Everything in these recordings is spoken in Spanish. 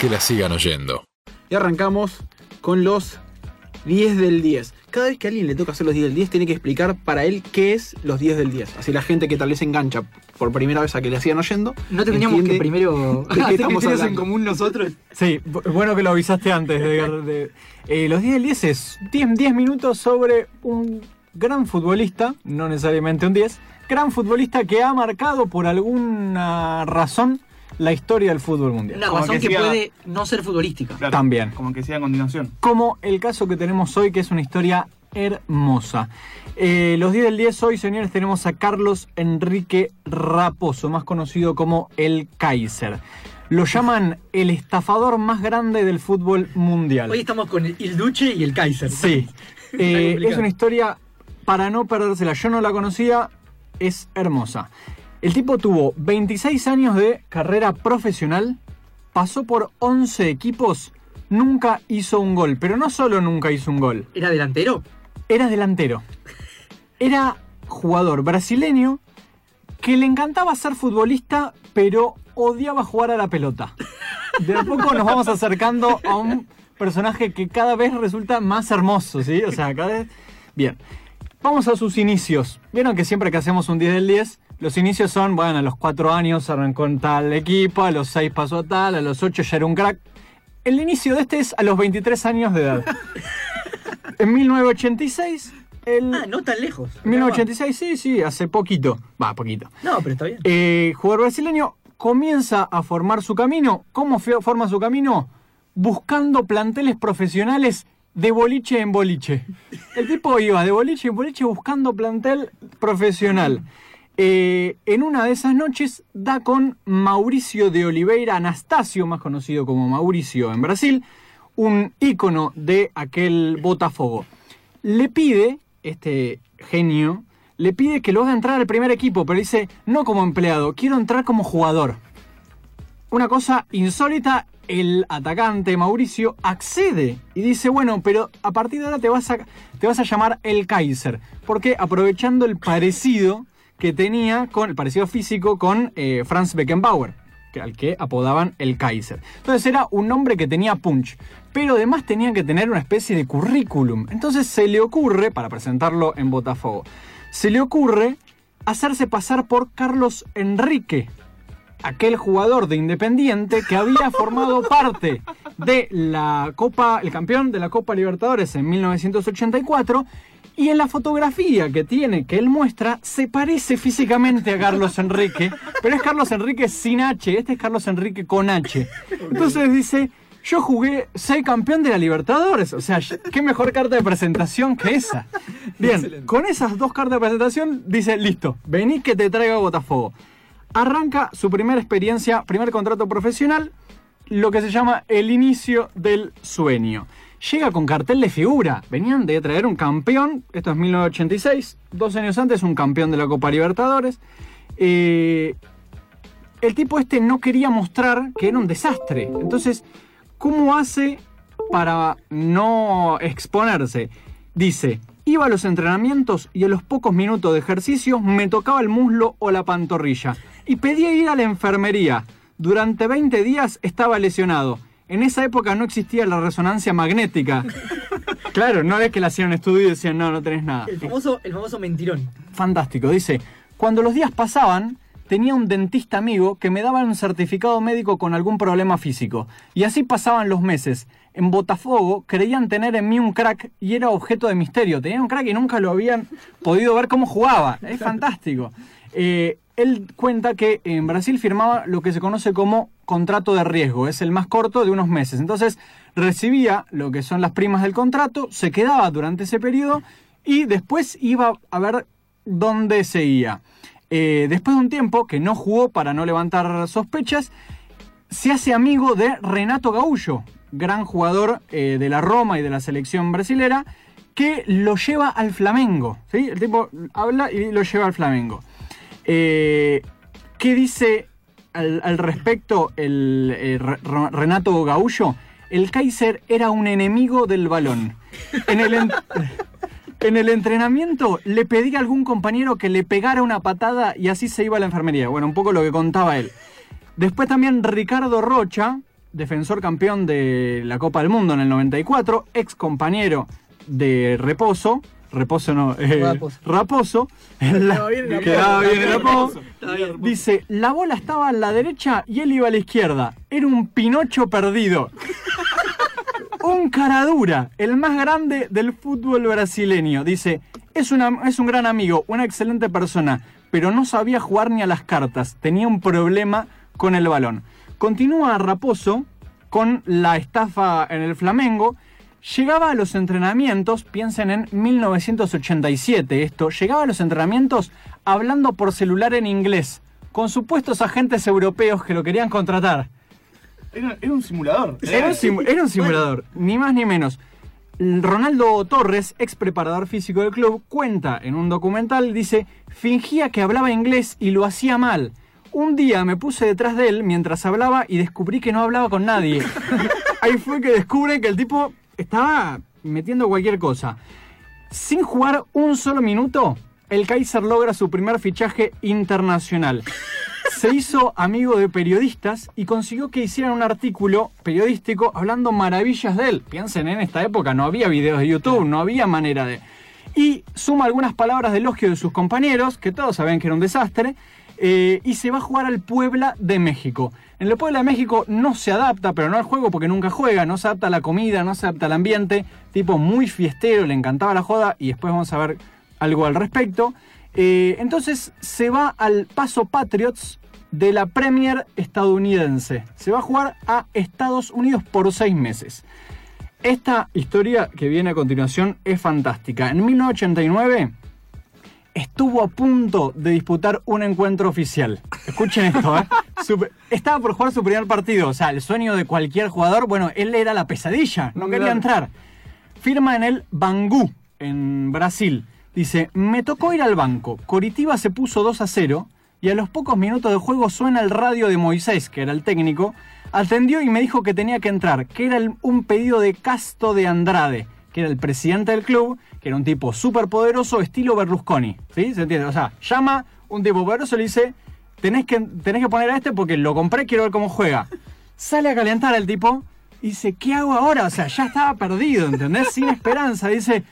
que la sigan oyendo. Y arrancamos con los 10 del 10. Cada vez que a alguien le toca hacer los 10 del 10, tiene que explicar para él qué es los 10 del 10. Así la gente que tal vez se engancha por primera vez a que le sigan oyendo. No tendríamos que primero de qué estamos criterios en común nosotros. Sí, bu- bueno que lo avisaste antes. De, de- eh, los 10 del 10 es 10, 10 minutos sobre un gran futbolista, no necesariamente un 10, gran futbolista que ha marcado por alguna razón la historia del fútbol mundial. Una Como razón que que, puede no ser futbolística. Claro, También. Como que sea a continuación. Como el caso que tenemos hoy, que es una historia hermosa. Eh, los 10 del 10 hoy, señores, tenemos a Carlos Enrique Raposo, más conocido como el Kaiser. Lo llaman el estafador más grande del fútbol mundial. Hoy estamos con el Duce y el Kaiser. Sí. Eh, es una historia para no perdérsela. Yo no la conocía, es hermosa. El tipo tuvo 26 años de carrera profesional, pasó por 11 equipos, nunca hizo un gol. Pero no solo nunca hizo un gol, ¿Era delantero? era delantero. Era jugador brasileño que le encantaba ser futbolista, pero odiaba jugar a la pelota. De a poco nos vamos acercando a un personaje que cada vez resulta más hermoso, ¿sí? O sea, cada vez... Bien, vamos a sus inicios. Vieron que siempre que hacemos un 10 del 10, los inicios son, bueno, a los 4 años arrancó en tal equipo, a los 6 pasó a tal, a los 8 ya era un crack. El inicio de este es a los 23 años de edad. En 1986, el... Ah, no tan lejos. 1986, sí, sí, hace poquito. Va, poquito. No, pero está bien. Eh, jugador brasileño comienza a formar su camino. ¿Cómo forma su camino? Buscando planteles profesionales de boliche en boliche. El tipo iba de boliche en boliche buscando plantel profesional. Eh, en una de esas noches da con Mauricio de Oliveira Anastasio, más conocido como Mauricio en Brasil, un ícono de aquel Botafogo. Le pide, este genio, le pide que lo haga entrar al primer equipo, pero dice, no como empleado, quiero entrar como jugador. Una cosa insólita, el atacante Mauricio accede y dice, bueno, pero a partir de ahora te vas a, te vas a llamar el Kaiser, porque aprovechando el parecido que tenía con el parecido físico con eh, Franz Beckenbauer, que, al que apodaban el Kaiser. Entonces era un nombre que tenía punch, pero además tenía que tener una especie de currículum. Entonces se le ocurre, para presentarlo en Botafogo, se le ocurre hacerse pasar por Carlos Enrique, aquel jugador de Independiente que había formado parte de la Copa, el campeón de la Copa Libertadores en 1984. Y en la fotografía que tiene, que él muestra, se parece físicamente a Carlos Enrique, pero es Carlos Enrique sin H, este es Carlos Enrique con H. Entonces dice, yo jugué, soy campeón de la Libertadores, o sea, qué mejor carta de presentación que esa. Bien, con esas dos cartas de presentación dice, listo, vení que te traigo a Botafogo arranca su primera experiencia, primer contrato profesional, lo que se llama el inicio del sueño. Llega con cartel de figura. Venían de traer un campeón, esto es 1986, dos años antes un campeón de la Copa Libertadores. Eh, el tipo este no quería mostrar que era un desastre. Entonces, ¿cómo hace para no exponerse? Dice, iba a los entrenamientos y a los pocos minutos de ejercicio me tocaba el muslo o la pantorrilla y pedía ir a la enfermería. Durante 20 días estaba lesionado. En esa época no existía la resonancia magnética. Claro, no es que le hacían un estudio y decían, no, no tenés nada. El famoso, el famoso mentirón. Fantástico. Dice, cuando los días pasaban, tenía un dentista amigo que me daba un certificado médico con algún problema físico. Y así pasaban los meses. En Botafogo creían tener en mí un crack y era objeto de misterio. Tenían un crack y nunca lo habían podido ver cómo jugaba. Es fantástico. Eh, él cuenta que en Brasil firmaba lo que se conoce como contrato de riesgo. Es el más corto de unos meses. Entonces recibía lo que son las primas del contrato, se quedaba durante ese periodo y después iba a ver dónde seguía. Eh, después de un tiempo que no jugó para no levantar sospechas, se hace amigo de Renato Gaullo, gran jugador eh, de la Roma y de la selección brasilera, que lo lleva al Flamengo. ¿sí? El tipo habla y lo lleva al Flamengo. Eh, ¿Qué dice al, respecto el, eh, Re- Renato Gaullo? El Kaiser era un enemigo del balón. En el, en- en el entrenamiento le pedí a algún compañero que le pegara una patada y así se iba a la enfermería. Bueno, un poco lo que contaba él. Después también Ricardo Rocha defensor campeón de la Copa del Mundo en el 94, ex compañero de Reposo, Reposo no, eh, Raposo. Raposo, en la- Quedaba bien el quedaba bien. Dice, la bola estaba a la derecha y él iba a la izquierda. Era un Pinocho perdido. Un caradura, el más grande del fútbol brasileño. Dice, es, una, es un gran amigo, una excelente persona, pero no sabía jugar ni a las cartas. Tenía un problema con el balón. Continúa Raposo con la estafa en el Flamengo. Llegaba a los entrenamientos, piensen en 1987 esto, llegaba a los entrenamientos hablando por celular en inglés, con supuestos agentes europeos que lo querían contratar. Era, era un simulador. Era un, simu- era un simulador, ni más ni menos. Ronaldo Torres, ex preparador físico del club, cuenta en un documental, dice, fingía que hablaba inglés y lo hacía mal. Un día me puse detrás de él mientras hablaba y descubrí que no hablaba con nadie. Ahí fue que descubre que el tipo estaba metiendo cualquier cosa. Sin jugar un solo minuto, el Kaiser logra su primer fichaje internacional. Se hizo amigo de periodistas y consiguió que hicieran un artículo periodístico hablando maravillas de él. Piensen, en esta época no había videos de YouTube, no había manera de... Y suma algunas palabras de elogio de sus compañeros, que todos sabían que era un desastre, eh, y se va a jugar al Puebla de México. En el Puebla de México no se adapta, pero no al juego porque nunca juega, no se adapta a la comida, no se adapta al ambiente, tipo muy fiestero, le encantaba la joda y después vamos a ver algo al respecto. Eh, entonces se va al Paso Patriots de la Premier estadounidense. Se va a jugar a Estados Unidos por seis meses. Esta historia que viene a continuación es fantástica. En 1989 estuvo a punto de disputar un encuentro oficial. Escuchen esto, ¿eh? Estaba por jugar su primer partido. O sea, el sueño de cualquier jugador. Bueno, él era la pesadilla. No quería entrar. Firma en el Bangú, en Brasil. Dice, me tocó ir al banco. Coritiba se puso 2 a 0 y a los pocos minutos de juego suena el radio de Moisés, que era el técnico. Atendió y me dijo que tenía que entrar, que era el- un pedido de Casto de Andrade, era el presidente del club, que era un tipo súper poderoso, estilo Berlusconi. ¿Sí? ¿Se entiende? O sea, llama un tipo poderoso y le dice, tenés que, tenés que poner a este porque lo compré, quiero ver cómo juega. Sale a calentar el tipo y dice, ¿qué hago ahora? O sea, ya estaba perdido, ¿entendés? Sin esperanza. Dice,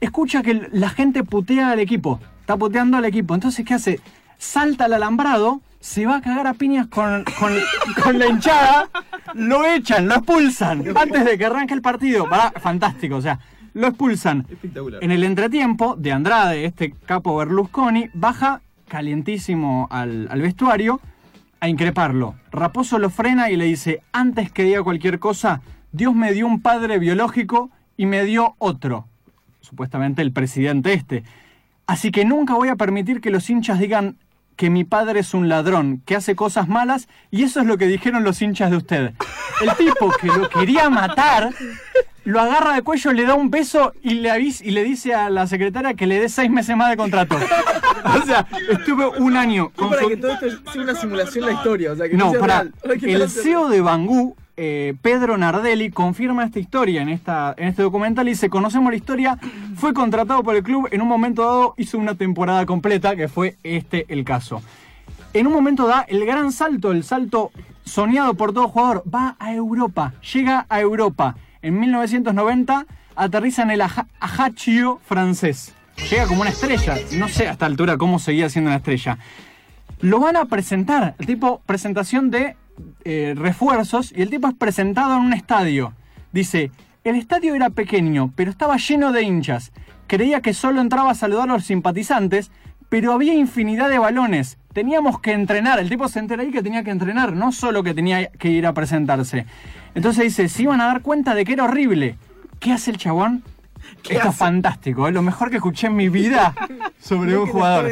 escucha que la gente putea al equipo, está puteando al equipo. Entonces, ¿qué hace? Salta al alambrado, se va a cagar a piñas con, con- con la hinchada, lo echan, lo expulsan antes de que arranque el partido. Va, fantástico, o sea, lo expulsan. Espectacular. En el entretiempo de Andrade, este capo Berlusconi, baja calientísimo al, al vestuario a increparlo. Raposo lo frena y le dice, antes que diga cualquier cosa, Dios me dio un padre biológico y me dio otro. Supuestamente el presidente este. Así que nunca voy a permitir que los hinchas digan que mi padre es un ladrón, que hace cosas malas, y eso es lo que dijeron los hinchas de usted. El tipo que lo quería matar, lo agarra de cuello, le da un beso y le avisa, y le dice a la secretaria que le dé seis meses más de contrato. O sea, estuve un año con para su- que todo esto sea una simulación de la historia. O sea, que no, sea para real. El no CEO de Bangú, eh, Pedro Nardelli, confirma esta historia en, esta, en este documental y dice, conocemos la historia, fue contratado por el club, en un momento dado hizo una temporada completa, que fue este el caso. En un momento da el gran salto, el salto soñado por todo jugador, va a Europa, llega a Europa. En 1990 aterriza en el Aja- Ajaccio francés. Llega como una estrella, no sé a esta altura cómo seguía siendo una estrella lo van a presentar. Tipo, presentación de eh, refuerzos, y el tipo es presentado en un estadio. Dice, el estadio era pequeño, pero estaba lleno de hinchas. Creía que solo entraba a saludar a los simpatizantes, pero había infinidad de balones. Teníamos que entrenar. El tipo se entera ahí que tenía que entrenar, no solo que tenía que ir a presentarse. Entonces dice, se iban a dar cuenta de que era horrible. ¿Qué hace el chabón? Esto es fantástico, es lo mejor que escuché en mi vida sobre un jugador.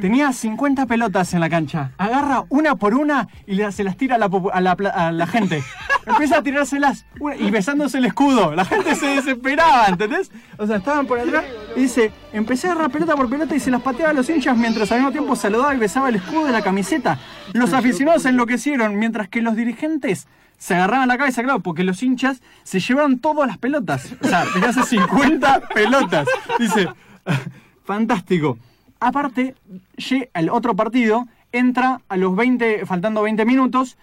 Tenía 50 pelotas en la cancha. Agarra una por una y se las tira a la, popu- a la pla- a la gente. Empieza a tirárselas y besándose el escudo. La gente se desesperaba, ¿entendés? O sea, estaban por atrás y dice, empecé a agarrar pelota por pelota y se las pateaba a los hinchas mientras al mismo tiempo saludaba y besaba el escudo de la camiseta. Los aficionados enloquecieron mientras que los dirigentes se agarraban la cabeza, claro, porque los hinchas se llevaron todas las pelotas. O sea, tenía hace 50 pelotas. Dice, fantástico. Aparte, el otro partido entra a los 20, faltando 20 minutos,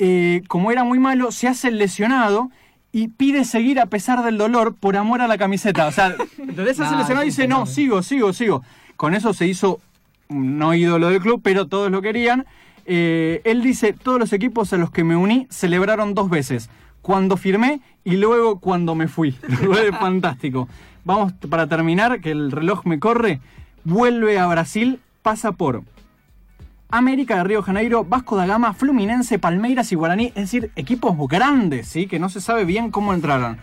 eh, como era muy malo, se hace el lesionado y pide seguir a pesar del dolor por amor a la camiseta. O sea, ¿entendés? Se lesionado y dice, no, sigo, sigo, sigo. Con eso se hizo un no ídolo del club, pero todos lo querían. Eh, él dice, todos los equipos a los que me uní celebraron dos veces. Cuando firmé y luego cuando me fui. Fantástico. Vamos para terminar, que el reloj me corre. Vuelve a Brasil, pasa por América de Río Janeiro, Vasco da Gama, Fluminense, Palmeiras y Guaraní, es decir, equipos grandes, ¿sí? que no se sabe bien cómo entraron.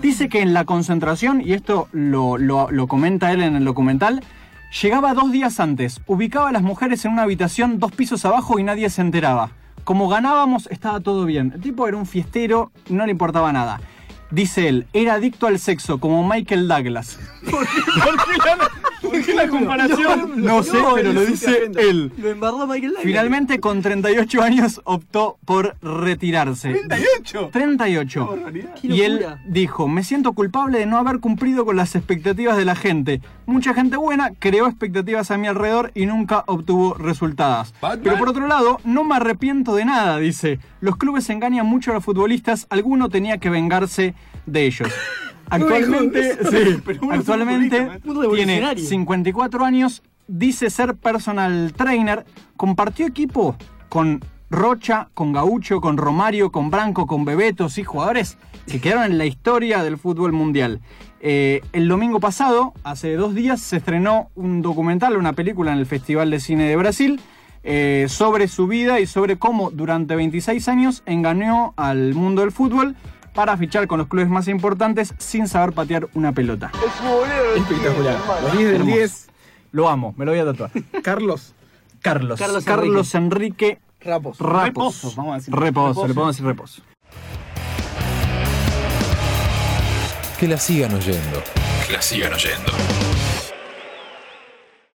Dice que en la concentración, y esto lo, lo- lo comenta él en el documental, llegaba dos días antes, ubicaba a las mujeres en una habitación dos pisos abajo y nadie se enteraba. Como ganábamos, estaba todo bien. El tipo era un fiestero, no le importaba nada. Dice él, era adicto al sexo, como Michael Douglas. ¿Por qué por qué la comparación? No, sé, pero lo dice él. Lo embarró Michael Douglas. Finalmente, con 38 años, optó por retirarse. ¡38! 38. barbaridad. Qué Y él locura. dijo, me siento culpable de no haber cumplido con las expectativas de la gente. Mucha gente buena creó expectativas a mi alrededor y nunca obtuvo resultados. Pero por otro lado, no me arrepiento de nada, dice. Los clubes engañan mucho a los futbolistas, alguno tenía que vengarse de ellos. Actualmente, sí, tiene revolucionario. 54 años, dice ser personal trainer, compartió equipo con Rocha, con Gaucho, con Romario, con Branco, con Bebeto, sí, jugadores que quedaron en la historia del fútbol mundial. Eh, el domingo pasado, hace dos días, se estrenó un documental, una película en el Festival de Cine de Brasil, eh, sobre su vida y sobre cómo durante 26 años engañó al mundo del fútbol para fichar con los clubes más importantes sin saber patear una pelota. Espectacular. Los 10 del Hermoso. 10. Lo amo, me lo voy a tatuar. Carlos Carlos. Carlos Carlos, Enrique Rapos. Rapos. Reposo, vamos a decir. Reposo, le podemos decir reposo. Que la sigan oyendo. Que la sigan oyendo.